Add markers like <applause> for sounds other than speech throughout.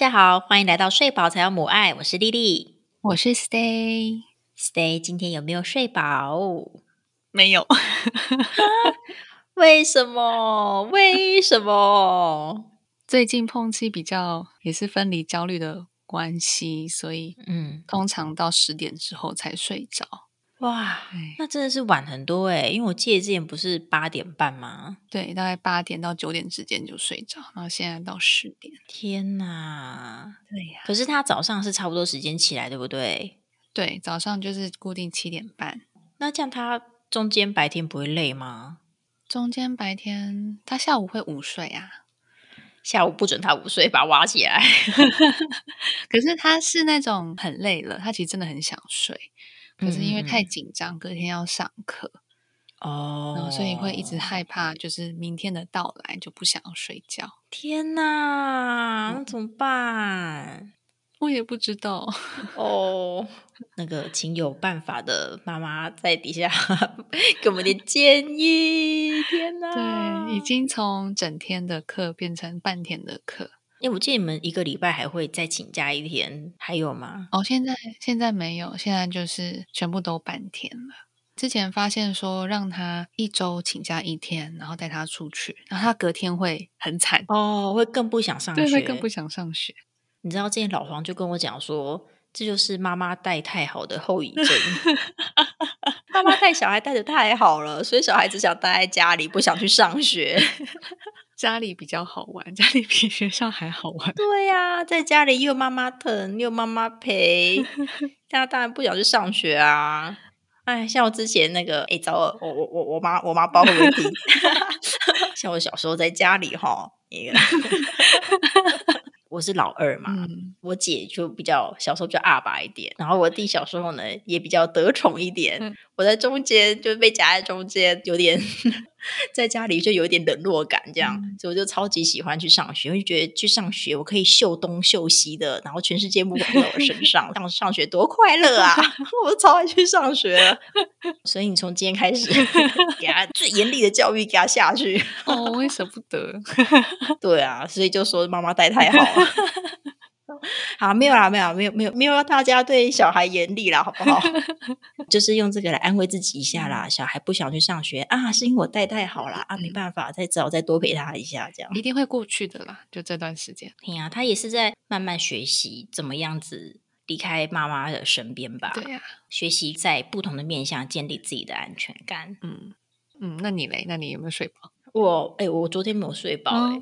大家好，欢迎来到睡饱才有母爱，我是丽丽，我是 Stay。Stay，今天有没有睡饱？没有，<laughs> 为什么？为什么？最近碰气比较也是分离焦虑的关系，所以嗯，通常到十点之后才睡着。哇，那真的是晚很多诶，因为我记得之前不是八点半吗？对，大概八点到九点之间就睡着，然后现在到十点。天哪！对呀、可是他早上是差不多时间起来，对不对？对，早上就是固定七点半，那这样他中间白天不会累吗？中间白天他下午会午睡啊。下午不准他午睡，把他挖起来。<laughs> 可是他是那种很累了，他其实真的很想睡，可是因为太嗯紧张，隔天要上课，哦然后所以会一直害怕，就是明天的到来就不想要睡觉。天哪，那怎么办？我也不知道，哦，那个，请有办法的妈妈在底下 <laughs> 给我们点建议。天哪，对，已。经从整天的课变成半天的课。因为我记得你们一个礼拜还会再请假一天，还有吗？哦，现在现在没有，现在就是全部都半天了。之前发现说让他一周请假一天，然后带他出去，然后他隔天会很惨，哦，会更不想上学，对，会更不想上学。你知道，之前老黄就跟我讲说，这就是妈妈带太好的后遗症。<laughs> 妈妈带小孩带的太好了，所以小孩只想待在家里，不想去上学。家里比较好玩，家里比学校还好玩。<laughs> 对呀、在家里又有妈妈疼，又有妈妈陪，他当然不想去上学啊。哎，像我之前那个，哎，找我我我我我妈我妈包会不会听？<laughs> 像我小时候在家里哈，那个 <laughs> 我是老二嘛，嗯，我姐就比较小时候比较阿爸一点，然后我弟小时候呢也比较得宠一点，嗯我在中间就被夹在中间，有点在家里就有点冷落感这样，嗯所以我就超级喜欢去上学，我就觉得去上学我可以秀东秀西的，然后全世界目光在我身 <laughs> 上，上上学多快乐啊！<laughs> 我超爱去上学，所以你从今天开始 <laughs> 给他最严厉的教育给他下去，哦，我也舍不得。对啊，所以就说妈妈带太好了。好，没有啦，没有啦，没有，没有，没有要大家对小孩严厉啦，好不好？<laughs> <laughs> 就是用这个来安慰自己一下啦。小孩不想去上学啊，是因为我带太好啦，啊，没办法，再只好再多陪他一下，这样。一定会过去的啦，就这段时间。对呀、他也是在慢慢学习怎么样子离开妈妈的身边吧。对呀、学习在不同的面向建立自己的安全感。嗯嗯，那你嘞？那你有没有睡饱？我哎、我昨天没有睡饱哎、哦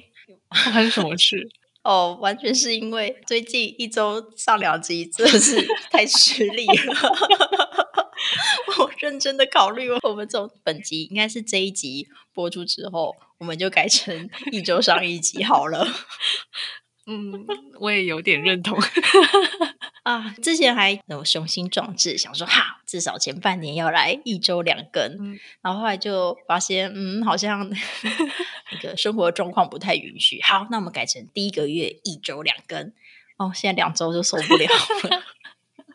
还是什么事？哦，完全是因为最近一周上两集真的是 <laughs> 太吃力了。<laughs> 我认真的考虑，我们从本集应该是这一集播出之后，我们就改成一周上一集好了。<laughs> 嗯，我也有点认同。啊，之前还有雄心壮志，想说哈，至少前半年要来一周两更，嗯然后后来就发现，嗯，好像 <laughs> 那个生活状况不太允许。好，那我们改成第一个月一周两更。哦，现在两周就受不了了。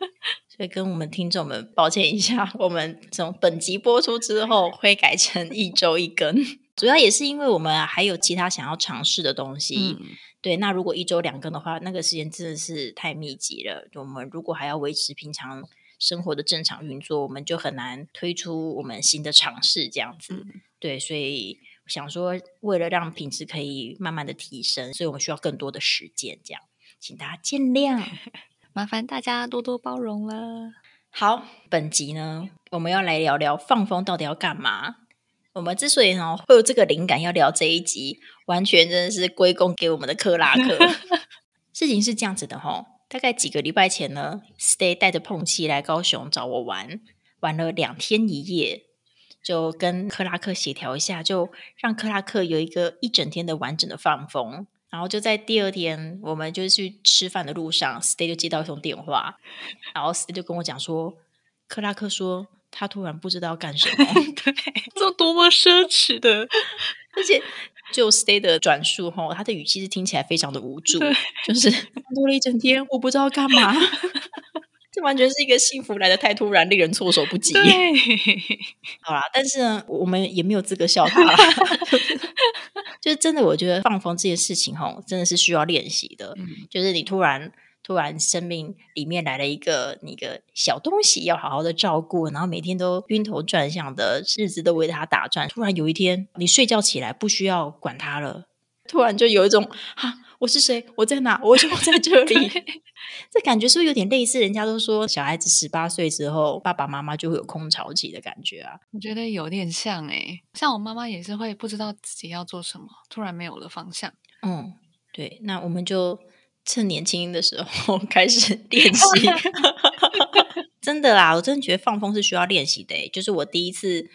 <laughs> 所以跟我们听众们抱歉一下，我们从本集播出之后会改成一周一更，主要也是因为我们还有其他想要尝试的东西。嗯对，那如果一周两更的话，那个时间真的是太密集了。我们如果还要维持平常生活的正常运作，我们就很难推出我们新的尝试这样子。嗯对，所以想说，为了让品质可以慢慢的提升，所以我们需要更多的时间，这样，请大家见谅。<laughs> 麻烦大家多多包容了。好，本集呢，我们要来聊聊放风到底要干嘛。我们之所以呢会有这个灵感要聊这一集，完全真的是归功给我们的克拉克。<laughs> 事情是这样子的哈，大概几个礼拜前呢，Stay 带着碰气来高雄找我玩，玩了两天一夜，就跟克拉克协调一下，就让克拉克有一个一整天的完整的放风。然后就在第二天，我们就去吃饭的路上，Stay 就接到一通电话，然后 Stay 就跟我讲说，克拉克说他突然不知道要干什么，<laughs> 对，这多么奢侈的，而且就 Stay 的转述吼，他的语气是听起来非常的无助，就是多了一整天，我不知道干嘛。<laughs> 这完全是一个幸福来的太突然，令人措手不及。对，好啦，但是呢，我们也没有资格笑他啦。<laughs> 就是真的，我觉得放风这件事情吼，真的是需要练习的。嗯就是你突然突然生命里面来了一个那个小东西，要好好的照顾，然后每天都晕头转向的日子都为他打转。突然有一天你睡觉起来不需要管他了，突然就有一种哈，我是谁？我在哪？我为什么在这里？<laughs> 这感觉是不是有点类似？人家都说小孩子十八岁之后，爸爸妈妈就会有空巢期的感觉啊。我觉得有点像诶、像我妈妈也是会不知道自己要做什么，突然没有了方向。嗯，对，那我们就趁年轻的时候 <laughs> 开始练习。<laughs> 真的啦，我真的觉得放风是需要练习的。就是我第一次，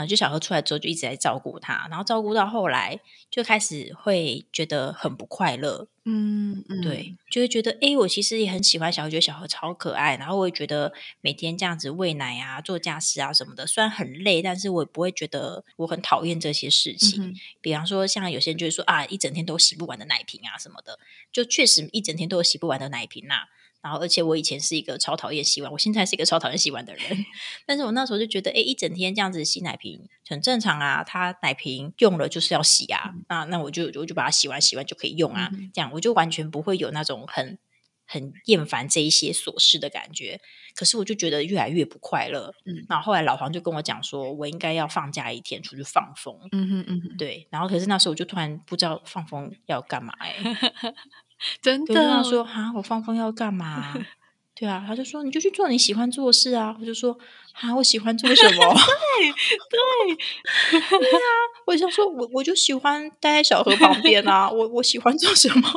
呃，就小何出来之后就一直在照顾他，然后照顾到后来就开始会觉得很不快乐。嗯嗯，对，就会觉得，哎，我其实也很喜欢小何，觉得小何超可爱，然后我也觉得每天这样子喂奶啊、做家事啊什么的，虽然很累，但是我也不会觉得我很讨厌这些事情。嗯比方说，像有些人就会说啊，一整天都洗不完的奶瓶啊什么的，就确实一整天都有洗不完的奶瓶呐、然后，而且我以前是一个超讨厌洗碗，我现在是一个超讨厌洗碗的人。<laughs> 但是我那时候就觉得，哎，一整天这样子洗奶瓶很正常啊。它奶瓶用了就是要洗啊，那那我就我就把它洗完，洗完就可以用啊。嗯这样我就完全不会有那种很很厌烦这一些琐事的感觉。可是我就觉得越来越不快乐。嗯然后后来老黄就跟我讲说，我应该要放假一天出去放风。嗯哼嗯哼，对，然后可是那时候我就突然不知道放风要干嘛哎、<laughs> <laughs> 真我就跟他说啊，我放风要干嘛？<laughs> 对啊，他就说你就去做你喜欢做的事啊。我就说啊，我喜欢做什么？对对 <laughs> 对啊，我想说我我就喜欢待在小河旁边啊。我我喜欢做什么？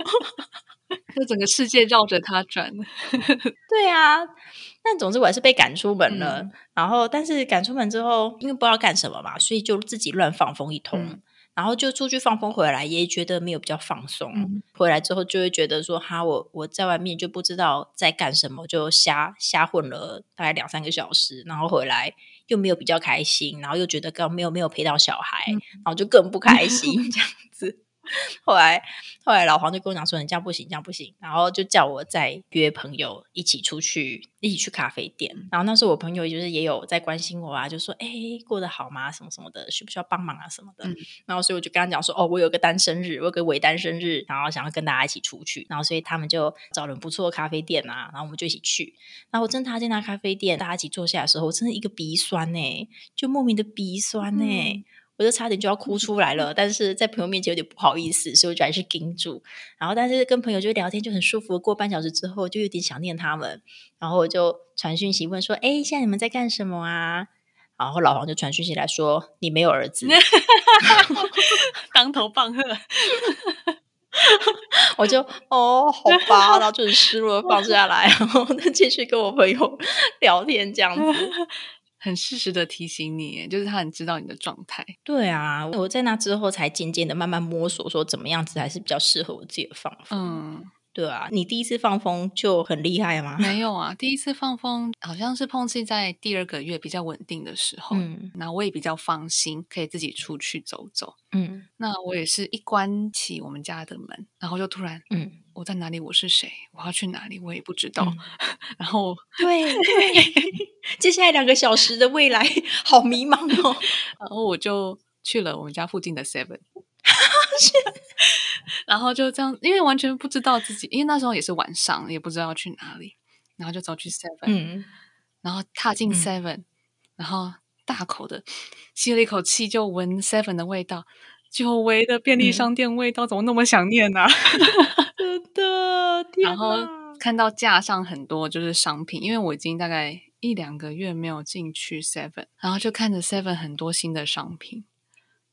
就整个世界绕着他转。对啊，但总之我还是被赶出门了。嗯然后，但是赶出门之后，因为不知道干什么嘛，所以就自己乱放风一通。嗯然后就出去放风回来，也觉得没有比较放松。嗯回来之后就会觉得说，哈，我我在外面就不知道在干什么，就瞎瞎混了大概两三个小时，然后回来又没有比较开心，然后又觉得刚没有没有陪到小孩，嗯然后就更不开心 <laughs> 这样子。<laughs> 后来后来老黄就跟我讲说，你这样不行，这样不行，然后就叫我再约朋友一起出去，一起去咖啡店。然后那时候我朋友就是也有在关心我啊，就说，哎，过得好吗？什么什么的，需不需要帮忙啊什么的。嗯然后所以我就跟他讲说，哦，我有个单身日，我有个伪单身日，然后想要跟大家一起出去，然后所以他们就找了不错的咖啡店啊，然后我们就一起去。然后我真踏进那咖啡店，大家一起坐下的时候，我真的一个鼻酸呢、就莫名的鼻酸呢、嗯我就差点就要哭出来了，但是在朋友面前有点不好意思，所以我就还是盯住。然后，但是跟朋友就聊天就很舒服。过半小时之后，就有点想念他们，然后我就传讯息问说：“哎，现在你们在干什么啊？”然后老黄就传讯息来说：“你没有儿子。<laughs> ”当头棒喝，我就哦，好吧，然后就很失落地放下来，然后再继续跟我朋友聊天这样子。很适时的提醒你，就是他很知道你的状态。对啊，我在那之后才渐渐的慢慢摸索，说怎么样子才是比较适合我自己的放风。嗯，对啊，你第一次放风就很厉害吗？没有啊，第一次放风好像是碰气在第二个月比较稳定的时候，嗯那我也比较放心，可以自己出去走走。嗯那我也是一关起我们家的门，然后就突然嗯，我在哪里？我是谁？我要去哪里？我也不知道。嗯然后，对对，<laughs> 接下来两个小时的未来好迷茫哦。<laughs> 然后我就去了我们家附近的 Seven，<laughs> 然后就这样，因为完全不知道自己，因为那时候也是晚上，也不知道要去哪里，然后就走去 Seven，、嗯，然后踏进嗯 Seven，、然后大口的吸了一口气，就闻 Seven 的味道，久违的便利嗯商店味道，怎么那么想念呢、真的，然后看到架上很多就是商品，因为我已经大概一两个月没有进去 Seven，然后就看着 Seven 很多新的商品，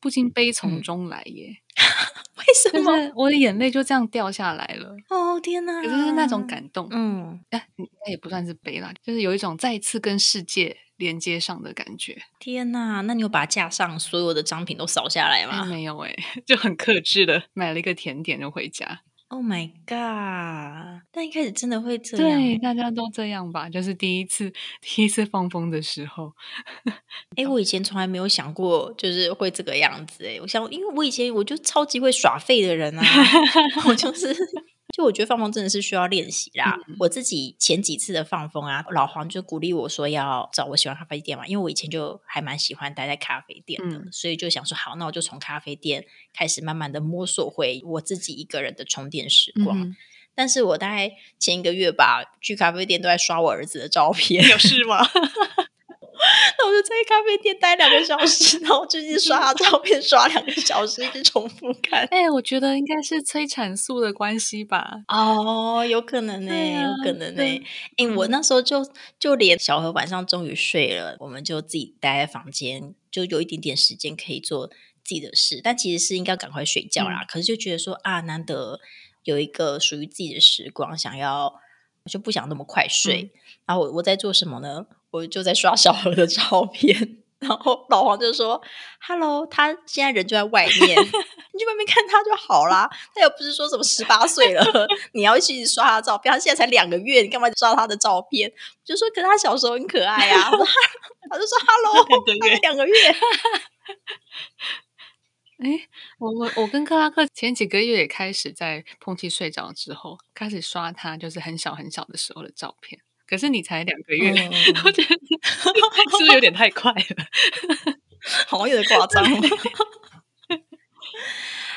不禁悲从嗯中来耶，<laughs> 为什就么？是我的眼泪就这样掉下来了。哦天哪！可是是那种，感动，嗯，哎，应该也不算是悲啦，就是有一种再次跟世界连接上的感觉。天哪！那你有把架上所有的商品都扫下来哎，吗没有哎，<laughs> 就很克制的买了一个甜点就回家。？Oh my god！但一开始真的会这样对，欸。大家都这样吧，就是第一次 <laughs> 第一次放风的时候，哎、我以前从来没有想过，就是会这个样子、欸。哎，我想，因为我以前我就超级会耍废的人啊，<laughs> 我就是就我觉得放风真的是需要练习啦。嗯我自己前几次的放风啊，老黄就鼓励我说要找我喜欢咖啡店嘛，因为我以前就还蛮喜欢待在咖啡店的，嗯所以就想说好，那我就从咖啡店开始慢慢的摸索回我自己一个人的充电时光。嗯但是我大概前一个月吧，去咖啡店都在刷我儿子的照片，有事吗？<laughs> 那我就在咖啡店待两个小时，然后就一直刷他照片，刷两个小时，一直重复看。哎、我觉得应该是催产素的关系吧。哦，有可能呢、有可能呢、对哎、我那时候就就连小何晚上终于睡了，我们就自己待在房间，就有一点点时间可以做自己的事，但其实是应该赶快睡觉啦。可是就觉得说啊，难得有一个属于自己的时光，想要就不想那么快睡。然后我我在做什么呢？我就在刷小何的照片。然后老黄就说：“Hello，他现在人就在外面，<laughs> 你去外面看他就好啦。他又不是说什么十八岁了，<laughs> 你要去刷他的照片。他现在才两个月，你干嘛刷他的照片？”我就说：“可是他小时候很可爱啊。”我说：“他就说：‘Hello，两个月他才两个月。<laughs> 哎，我我我跟克拉克前几个月也开始在碰气睡着之后，开始刷他就是很小很小的时候的照片。可是你才两个月，嗯我觉得是不是有点太快了？<laughs> 好像有点夸张。<laughs>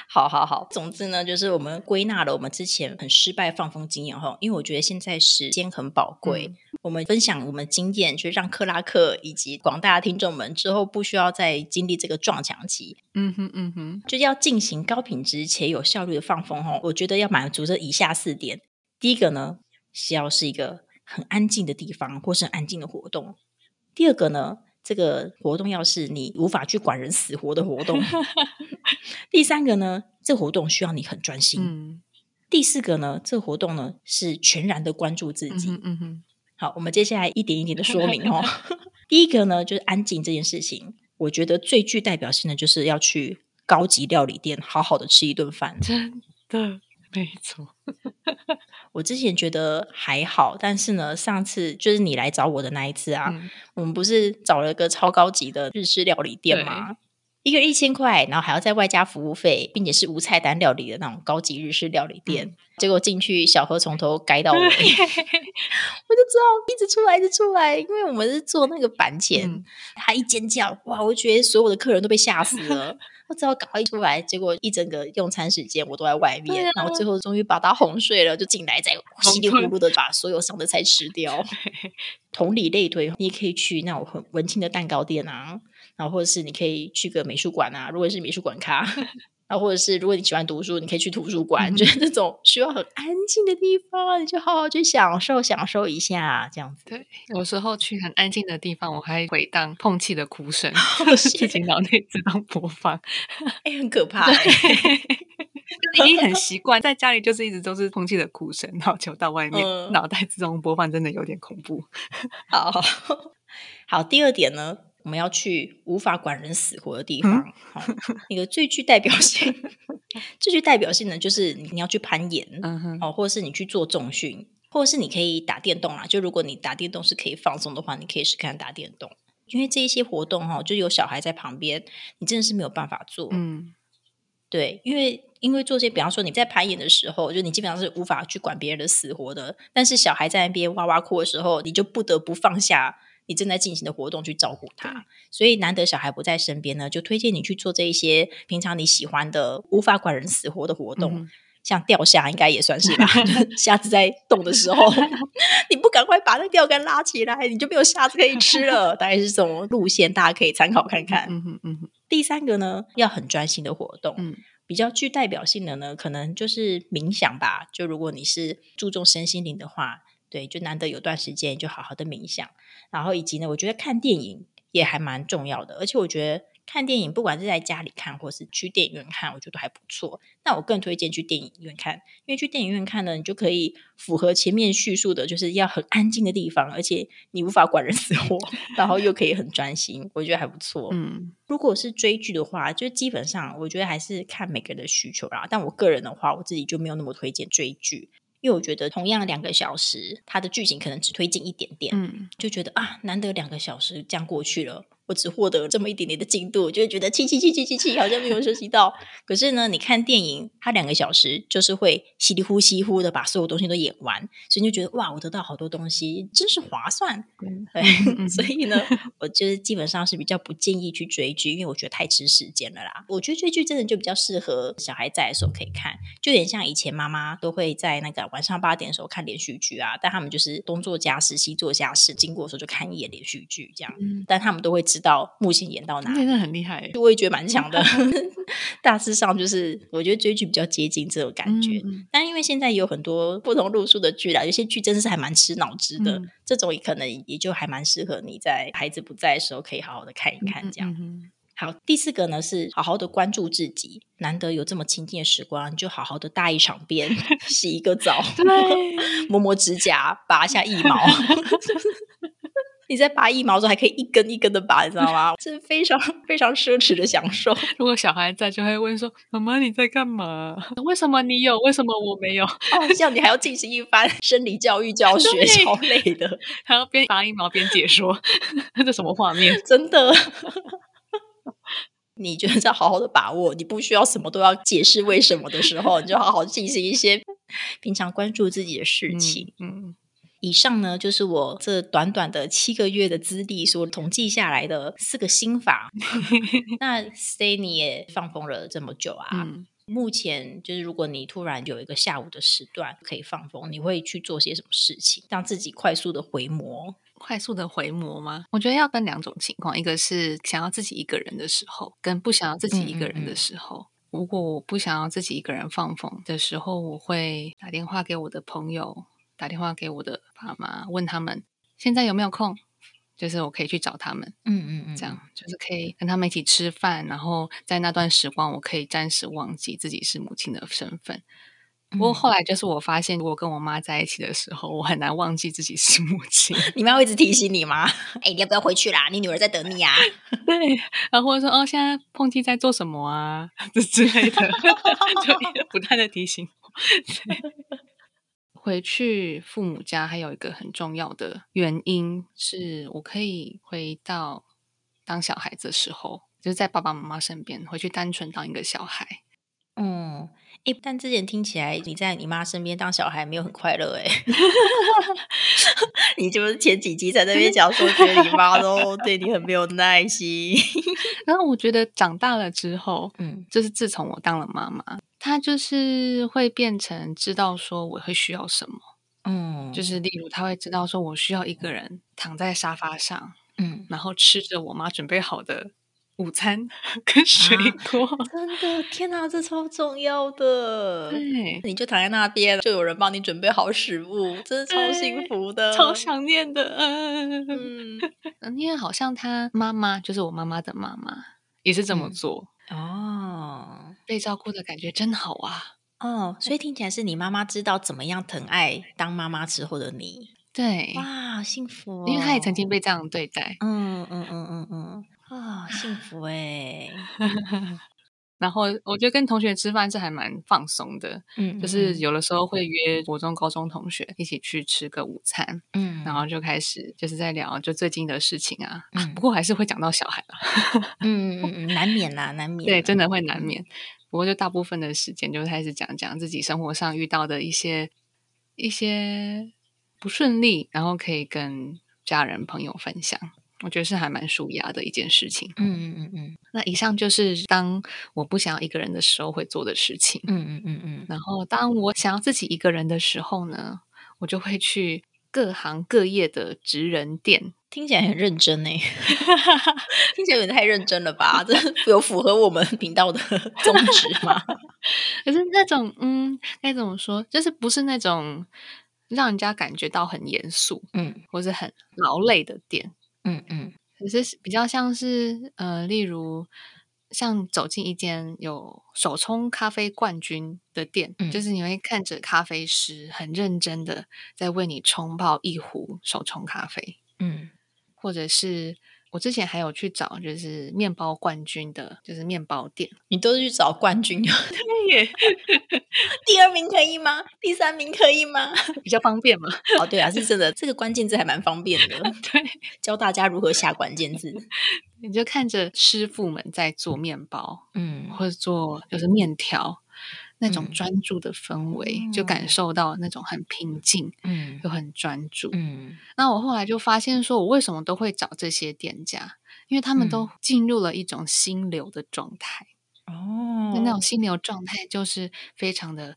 好好好，总之呢，就是我们归纳了我们之前很失败放风经验后，因为我觉得现在时间很宝贵，嗯我们分享我们经验，就让克拉克以及广大的听众们之后不需要再经历这个撞墙期，嗯哼嗯哼，就是要进行高品质且有效率的放风哈，我觉得要满足这以下四点。第一个呢，是要是一个很安静的地方，或是很安静的活动。第二个呢，这个活动要是你无法去管人死活的活动。<laughs> 第三个呢，这活动需要你很专心。嗯第四个呢，这活动呢是全然的关注自嗯己。哼嗯哼，好，我们接下来一点一点的说明哦。<laughs> 第一个呢，就是安静这件事情，我觉得最具代表性的就是要去高级料理店好好的吃一顿饭。真的没错。<laughs> 我之前觉得还好，但是呢，上次就是你来找我的那一次啊，嗯我们不是找了个超高级的日式料理店吗？一个人一千块，然后还要再外加服务费，并且是无菜单料理的那种高级日式料理店。嗯结果进去，小何从头改到尾，<laughs> 我就知道一直出来，一直出来，因为我们是做那个板前，嗯他一尖叫，哇！我觉得所有的客人都被吓死了。我只好赶快出来，结果一整个用餐时间我都在外面，啊然后最后终于把他哄睡了，就进来再稀里糊涂的把所有剩的菜吃掉。<laughs> 同理类推，你也可以去那种很文青的蛋糕店啊，然后或者是你可以去个美术馆啊，如果是美术馆咖。或者是如果你喜欢读书，你可以去图书馆，嗯就是这种需要很安静的地方，你就好好去享受享受一下，这样子。对，有时候去很安静的地方，我还回荡碰气的哭声，<laughs> 谢自己脑内自动播放，<laughs> 哎、很可怕、欸。<laughs> 就是已经很习惯，在家里就是一直都是空气的哭声，然后就到外面、嗯脑袋自动播放，真的有点恐怖。好好，第二点呢，我们要去无法管人死活的地方。好，<laughs> 那个最具代表性、<laughs> 最具代表性的就是你要去攀岩，嗯哼，哦，或者是你去做重训，或者是你可以打电动啦。就如果你打电动是可以放松的话，你可以试看打电动。因为这一些活动哈、就有小孩在旁边，你真的是没有办法做。嗯对，因为因为做些，比方说你在攀岩的时候，就你基本上是无法去管别人的死活的。但是小孩在那边哇哇哭的时候，你就不得不放下你正在进行的活动去照顾他。所以难得小孩不在身边呢，就推荐你去做这一些平常你喜欢的无法管人死活的活动。嗯像钓虾应该也算是吧，就 <laughs> 是虾子在动的时候，<laughs> 你不赶快把那钓竿拉起来，你就没有虾子可以吃了。大概是这种路线，大家可以参考看看。嗯哼嗯哼第三个呢，要很专心的活动，嗯比较具代表性的呢，可能就是冥想吧。就如果你是注重身心灵的话，对，就难得有段时间就好好的冥想。然后以及呢，我觉得看电影也还蛮重要的，而且我觉得看电影不管是在家里看或是去电影院看，我觉得都还不错。那我更推荐去电影院看，因为去电影院看呢，你就可以符合前面叙述的，就是要很安静的地方，而且你无法管人死活，然后又可以很专心，我觉得还不错。嗯如果是追剧的话，就基本上我觉得还是看每个人的需求啦。但我个人的话，我自己就没有那么推荐追剧，因为我觉得同样两个小时，它的剧情可能只推进一点点，嗯。就觉得啊，难得两个小时这样过去了，我只获得这么一点点的进度，就会觉得气气气气气气，好像没有休息到。<laughs> 可是呢，你看电影，它两个小时就是会稀里呼稀呼的把所有东西都演完，所以你就觉得哇，我得到好多东西，真是划算。<laughs> 对，所以呢，我就是基本上是比较不建议去追剧，因为我觉得太吃时间了啦。我觉得追剧真的就比较适合小孩在的时候可以看，就有点像以前妈妈都会在那个晚上八点的时候看连续剧啊，但他们就是东做家事西做家事，经过的时候就看一眼连续剧这样，但他们都会知道目前演到哪，真的很厉害，我也觉得蛮强的。<laughs> <laughs> 大致上就是我觉得追剧比较接近这种感觉，但因为现在有很多不同路数的剧啦，有些剧真的是还蛮吃脑汁的，这种可能也就还蛮适合你在孩子不在的时候可以好好的看一看这样。好，第四个呢是好好的关注自己，难得有这么亲近的时光，就好好的大一场便，<laughs> 洗一个澡，摸摸指甲，拔一下腋毛。你在拔腋毛的时候还可以一根一根的拔，你知道吗？<laughs> 是非常非常奢侈的享受。<laughs> 如果小孩在，就会问说：“妈妈你在干嘛？为什么你有？为什么我没有？”哦，这样你还要进行一番生理教育教学，超累的，<laughs> 还要边拔腋毛边解说，这什么画面？真的。你觉得在好好的把握，你不需要什么都要解释为什么的时候，你就好好进行一些平常关注自己的事情。嗯。以上呢，就是我这短短的七个月的资历所统计下来的四个心法。<laughs> 那 Stay 你也放风了这么久啊，目前就是如果你突然有一个下午的时段可以放风，你会去做些什么事情，让自己快速的回魔？快速的回魔吗？我觉得要分两种情况，一个是想要自己一个人的时候，跟不想要自己一个人的时候。如果我不想要自己一个人放风的时候，我会打电话给我的朋友。打电话给我的爸妈，问他们现在有没有空，就是我可以去找他们。嗯嗯嗯，这样就是可以跟他们一起吃饭，然后在那段时光，我可以暂时忘记自己是母亲的身份。不过后来就是我发现，我跟我妈在一起的时候，我很难忘记自己是母亲。<laughs> 你妈会一直提醒你吗？<laughs> 哎，你要不要回去啦？你女儿在等你啊。对，<laughs> 然后或者说哦，现在碰气在做什么啊？这之类的，就不断的提醒我。回去父母家还有一个很重要的原因是我可以回到当小孩子的时候，就是在爸爸妈妈身边，回去单纯当一个小孩。嗯，哎，但之前听起来你在你妈身边当小孩没有很快乐哎，<laughs> 你就是前几集在那边讲说觉得你妈都 <laughs> 对你很没有耐心。然后我觉得长大了之后，嗯，就是自从我当了妈妈。他就是会变成知道说我会需要什么，嗯，就是例如他会知道说我需要一个人躺在沙发上，嗯，然后吃着我妈准备好的午餐 <laughs> 跟水果，真的天哪，这超重要的，<laughs> 对，你就躺在那边，就有人帮你准备好食物，真的超幸福的，超想念的，嗯，<laughs> 因为好像他妈妈就是我妈妈的妈妈也是这么做。哦，被照顾的感觉真好啊！哦，所以听起来是你妈妈知道怎么样疼爱当妈妈之后的你。对，哇，幸福！因为她也曾经被这样对待。嗯嗯嗯嗯嗯，啊，幸福哎！<laughs> 然后我觉得跟同学吃饭是还蛮放松的，嗯，就是有的时候会约国中、高中同学一起去吃个午餐，嗯，然后就开始就是在聊就最近的事情啊，不过还是会讲到小孩了，嗯嗯嗯，难免啦，难免，对，真的会难免。不过就大部分的时间就开始讲讲自己生活上遇到的一些一些不顺利，然后可以跟家人朋友分享。我觉得是还蛮舒压的一件事情。嗯嗯嗯嗯。那以上就是当我不想要一个人的时候会做的事情。嗯嗯嗯嗯。然后当我想要自己一个人的时候呢，我就会去各行各业的职人店。听起来很认真呢，<laughs> 听起来有点太认真了吧？这 <laughs> 有符合我们频道的宗旨吗？<laughs> 可是那种嗯，该怎么说？就是不是那种让人家感觉到很严肃，嗯，或是很劳累的店。嗯嗯，可是比较像是呃，例如像走进一间有手冲咖啡冠军的店，就是你会看着咖啡师很认真的在为你冲泡一壶手冲咖啡，嗯，或者是我之前还有去找就是面包冠军的，就是面包店。你都是去找冠军，对耶，<laughs> 第二名可以吗？第三名可以吗？<laughs> 比较方便嘛。哦，对啊，是真的，这个关键字还蛮方便的。<laughs> 对，教大家如何下关键字。你就看着师傅们在做面包，嗯或者做就是面条，那种嗯专注的氛围，就感受到那种很平静嗯又很专注。嗯那我后来就发现，说我为什么都会找这些店家，因为他们都进入了一种心流的状态。哦那那种心流状态就是非常的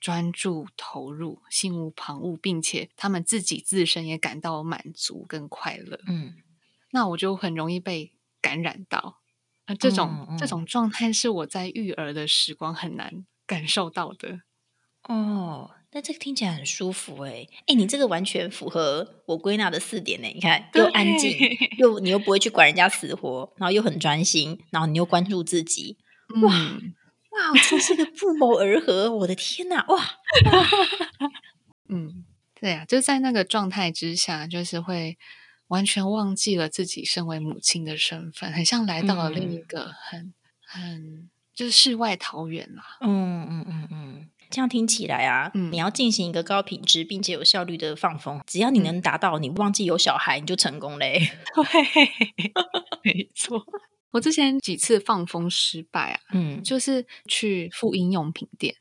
专注、投入、心无旁骛，并且他们自己自身也感到满足跟快乐。嗯那我就很容易被感染到。呃，这种、嗯嗯这种状态是我在育儿的时光很难感受到的。哦，那这个听起来很舒服哎哎，你这个完全符合我归纳的四点呢。你看，又安静，<laughs> 又你又不会去管人家死活，然后又很专心，然后你又关注自己。哇，哇，真是个不谋而合！我的天哪，哇！<laughs> 嗯，对呀、就在那个状态之下，就是会完全忘记了自己身为母亲的身份，很像来到了另一个很、很就是世外桃源啦。嗯嗯嗯嗯，这样听起来啊，嗯你要进行一个高品质并且有效率的放风，只要你能达到，你忘记有小孩，你就成功嘞。<laughs> 对，<laughs> 没错。我之前几次放风失败啊，嗯，就是去妇婴用品店。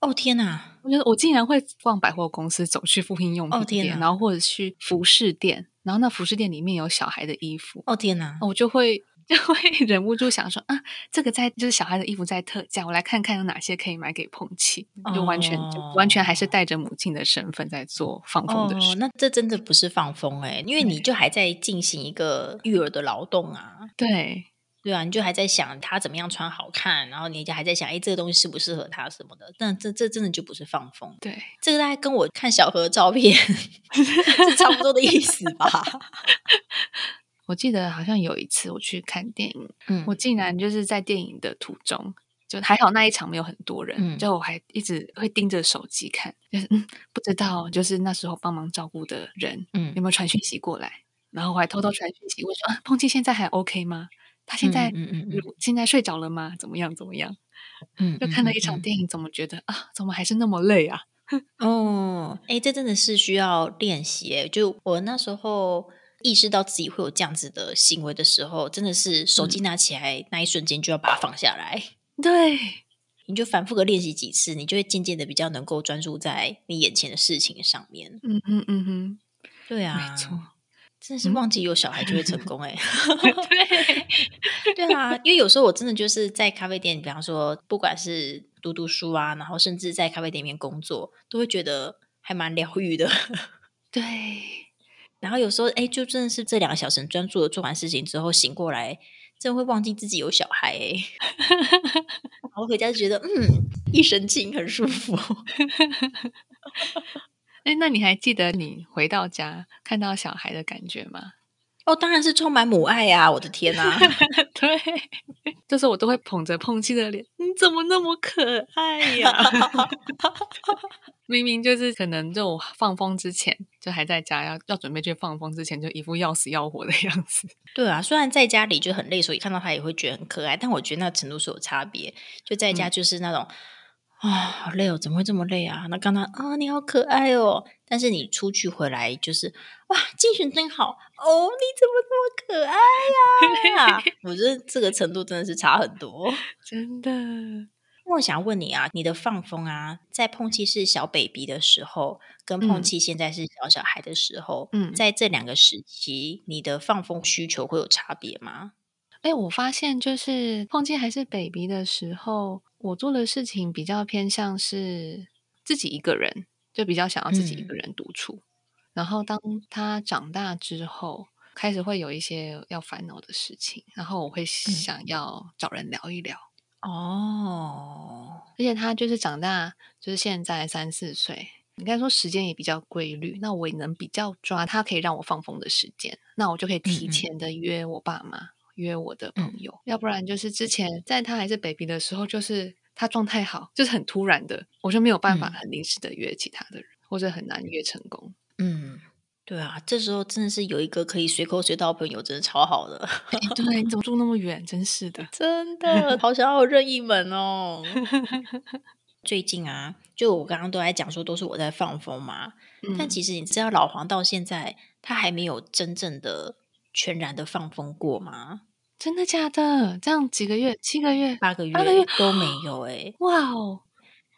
哦天哪，我觉得我竟然会逛百货公司走去妇婴用品店，哦然后或者去服饰店，然后那服饰店里面有小孩的衣服，哦天哪，我就会 <laughs> 就会忍不住想说啊，这个在就是小孩的衣服在特价，我来看看有哪些可以买给碰气，就完全、就哦完全还是带着母亲的身份在做放风的事。哦，那这真的不是放风哎、因为你就还在进行一个育儿的劳动啊。对，对啊，你就还在想他怎么样穿好看，然后你就还在想，哎，这个东西适不适合他什么的。但这这真的就不是放风，对，这个大概跟我看小何的照片 <laughs> 是差不多的意思吧。<laughs> 我记得好像有一次我去看电影，嗯我竟然就是在电影的途中，就还好那一场没有很多人，嗯就我还一直会盯着手机看，就是嗯，不知道就是那时候帮忙照顾的人嗯有没有传讯息过来，然后我还偷偷传讯息我说啊，碰气现在还 OK 吗？他现在、嗯嗯嗯嗯如现在睡着了吗？怎么样？怎么样？嗯就看了一场电影，怎么觉得啊，怎么还是那么累啊？<laughs> 哦，哎，这真的是需要练习诶。就我那时候意识到自己会有这样子的行为的时候，真的是手机拿起来、那一瞬间就要把它放下来。<laughs> 对，你就反复的练习几次，你就会渐渐的比较能够专注在你眼前的事情上面。嗯嗯嗯哼，对啊，没错，真的是忘记有小孩就会成功哎、<laughs> 对，对啊，因为有时候我真的就是在咖啡店，比方说不管是读读书啊，然后甚至在咖啡店里面工作，都会觉得还蛮疗愈的。<laughs> 对，然后有时候哎，就真的是这两个小时专注的做完事情之后醒过来，真的会忘记自己有小孩哎。我 <laughs> 回家就觉得嗯，一身轻，很舒服。<laughs> 哎，那你还记得你回到家看到小孩的感觉吗？哦，当然是充满母爱呀、我的天呐、<laughs> 对，就是我都会捧着碰气的脸，你怎么那么可爱呀？明明就是可能就放风之前，就还在家要要准备去放风之前，就一副要死要活的 <laughs> 样子。对啊，虽然在家里就很累，所以看到他也会觉得很可爱，但我觉得那程度是有差别。就在家就是那种啊、好累哦，怎么会这么累啊？那刚刚啊，你好可爱哦，但是你出去回来就是哇，精神真好哦，你怎么这么可爱呀、<laughs> 我觉得这个程度真的是差很多。真的，那我想问你啊，你的放风啊，在碰气是小 baby 的时候，跟碰嗯气现在是小小孩的时候，嗯在这两个时期，你的放风需求会有差别吗？哎，我发现就是碰见还是 baby 的时候，我做的事情比较偏向是自己一个人，就比较想要自己一个人独处。然后当他长大之后，开始会有一些要烦恼的事情，然后我会想要找人聊一聊。哦，而且他就是长大，就是现在三四岁，应该说时间也比较规律，那我也能比较抓他可以让我放风的时间，那我就可以提前的约我爸妈，约我的朋友，要不然就是之前在他还是 baby 的时候，就是他状态好，就是很突然的，我就没有办法嗯。很临时的约其他的人，或者很难约成功。嗯，对啊，这时候真的是有一个可以随口随到的朋友，真的超好的。<laughs> 哎，对，你怎么住那么远？真是的，<laughs> 真的好想要任意门哦。<laughs> 最近啊，就我刚刚都在讲说，都是我在放风嘛。但其实你知道，老黄到现在他还没有真正的全然的放风过吗？真的假的？这样几个月、七个月、八个月、八个月都没有哎、哇哦，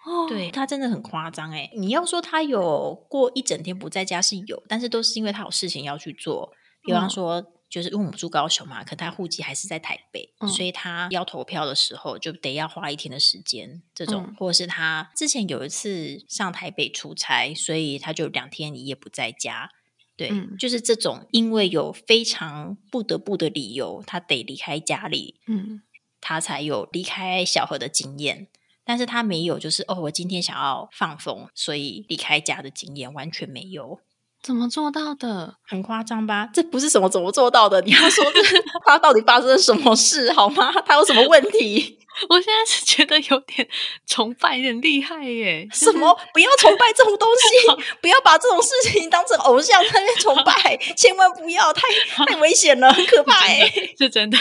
哦，对他真的很夸张哎！你要说他有过一整天不在家是有，但是都是因为他有事情要去做，比方嗯说。就是因为我们住高雄嘛，可他户籍还是在台北，嗯所以他要投票的时候就得要花一天的时间。这种，嗯或者是他之前有一次上台北出差，所以他就两天一夜不在家。对，嗯就是这种，因为有非常不得不的理由，他得离开家里，嗯他才有离开小河的经验。但是他没有，就是哦，我今天想要放风，所以离开家的经验完全没有，怎么做到的？很夸张吧？这不是什么怎么做到的？你要说这 <laughs> 他到底发生了什么事好吗？他有什么问题？<laughs> 我现在是觉得有点崇拜，有点厉害耶！就是什么？不要崇拜这种东西，<laughs> 不要把这种事情当成偶像在那边崇拜，千万不要，太太危险了，很可怕哎、是真的，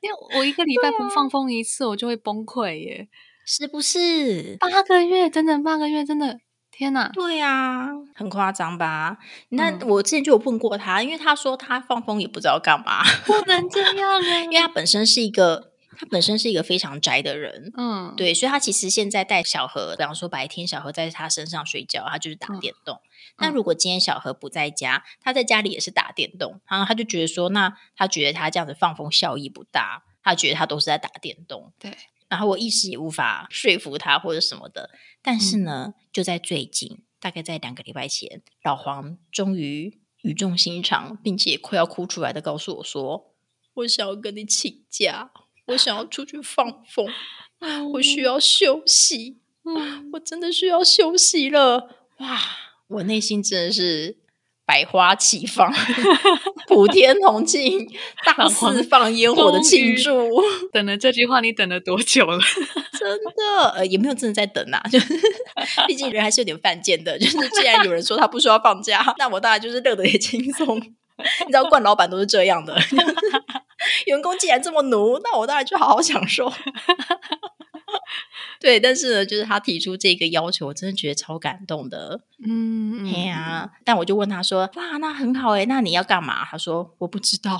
因为我一个礼拜不放风一次，我就会崩溃耶。是不是？八个月，整整八个月，真的，天哪！对啊，很夸张吧？那嗯我之前就有问过他，因为他说他放风也不知道干嘛，不能这样啊！因为他本身是一个他本身是一个非常宅的人。嗯，对，所以他其实现在带小何，比方说白天小何在他身上睡觉，他就是打嗯电动。那嗯如果今天小何不在家，他在家里也是打电动，然后他就觉得说，那他觉得他这样子放风效益不大，他觉得他都是在打电动。对，然后我一时也无法说服他或者什么的。但是嗯呢，就在最近，大概在两个礼拜前，老黄终于语重心长，并且快要哭出来的告诉我说：“我想要跟你请假，我想要出去放风，<laughs> 我需要休息，嗯，我真的需要休息了。”哇，我内心真的是。百花齐放，<laughs> 普天同庆，大肆放烟火的庆祝。等了这句话，你等了多久了？<laughs> 真的，呃，也没有真的在等啊，<laughs> 就是毕竟人还是有点犯贱的。就是既然有人说他不需要放假，那我当然就是乐得也轻松。你知道，惯老板都是这样的，员工既然这么奴，那我当然就好好享受。对，但是呢，就是他提出这个要求，我真的觉得超感动的。嗯，哎呀、但我就问他说：“哇，那很好诶，那你要干嘛？”他说：“我不知道。<laughs> ”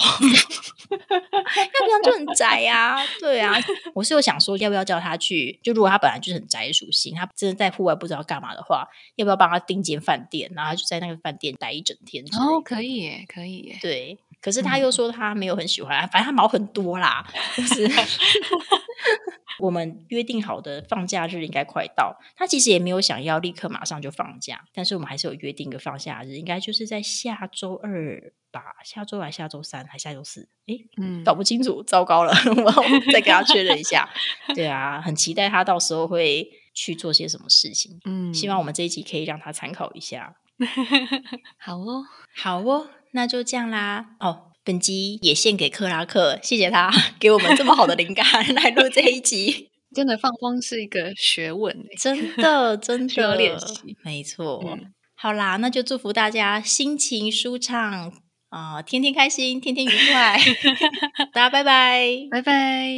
要不然就很宅呀、对啊。我是有想说，要不要叫他去？就如果他本来就是很宅的属性，他真的在户外不知道干嘛的话，要不要帮他订间饭店，然后他就在那个饭店待一整天？哦，可以耶，可以耶。对，可是他又说他没有很喜欢，反正他毛很多啦，就是 <laughs> 我们约定好的放假日应该快到，他其实也没有想要立刻马上就放假，但是我们还是有约定一个放假日，应该就是在下周二吧，下周还下周三还下周四，诶，嗯，搞不清楚，糟糕了，<laughs> 我要再跟他确认一下。<laughs> 对啊，很期待他到时候会去做些什么事情，嗯，希望我们这一集可以让他参考一下。<laughs> 好哦。好哦，那就这样啦。哦，本集也献给克拉克，谢谢他 <laughs> 给我们这么好的灵感 <laughs> 来录这一集。真的放风是一个学问耶，真的，真的需要练习，没错。嗯好啦，那就祝福大家心情舒畅啊、天天开心，天天愉快。<laughs> 大家拜拜。拜拜。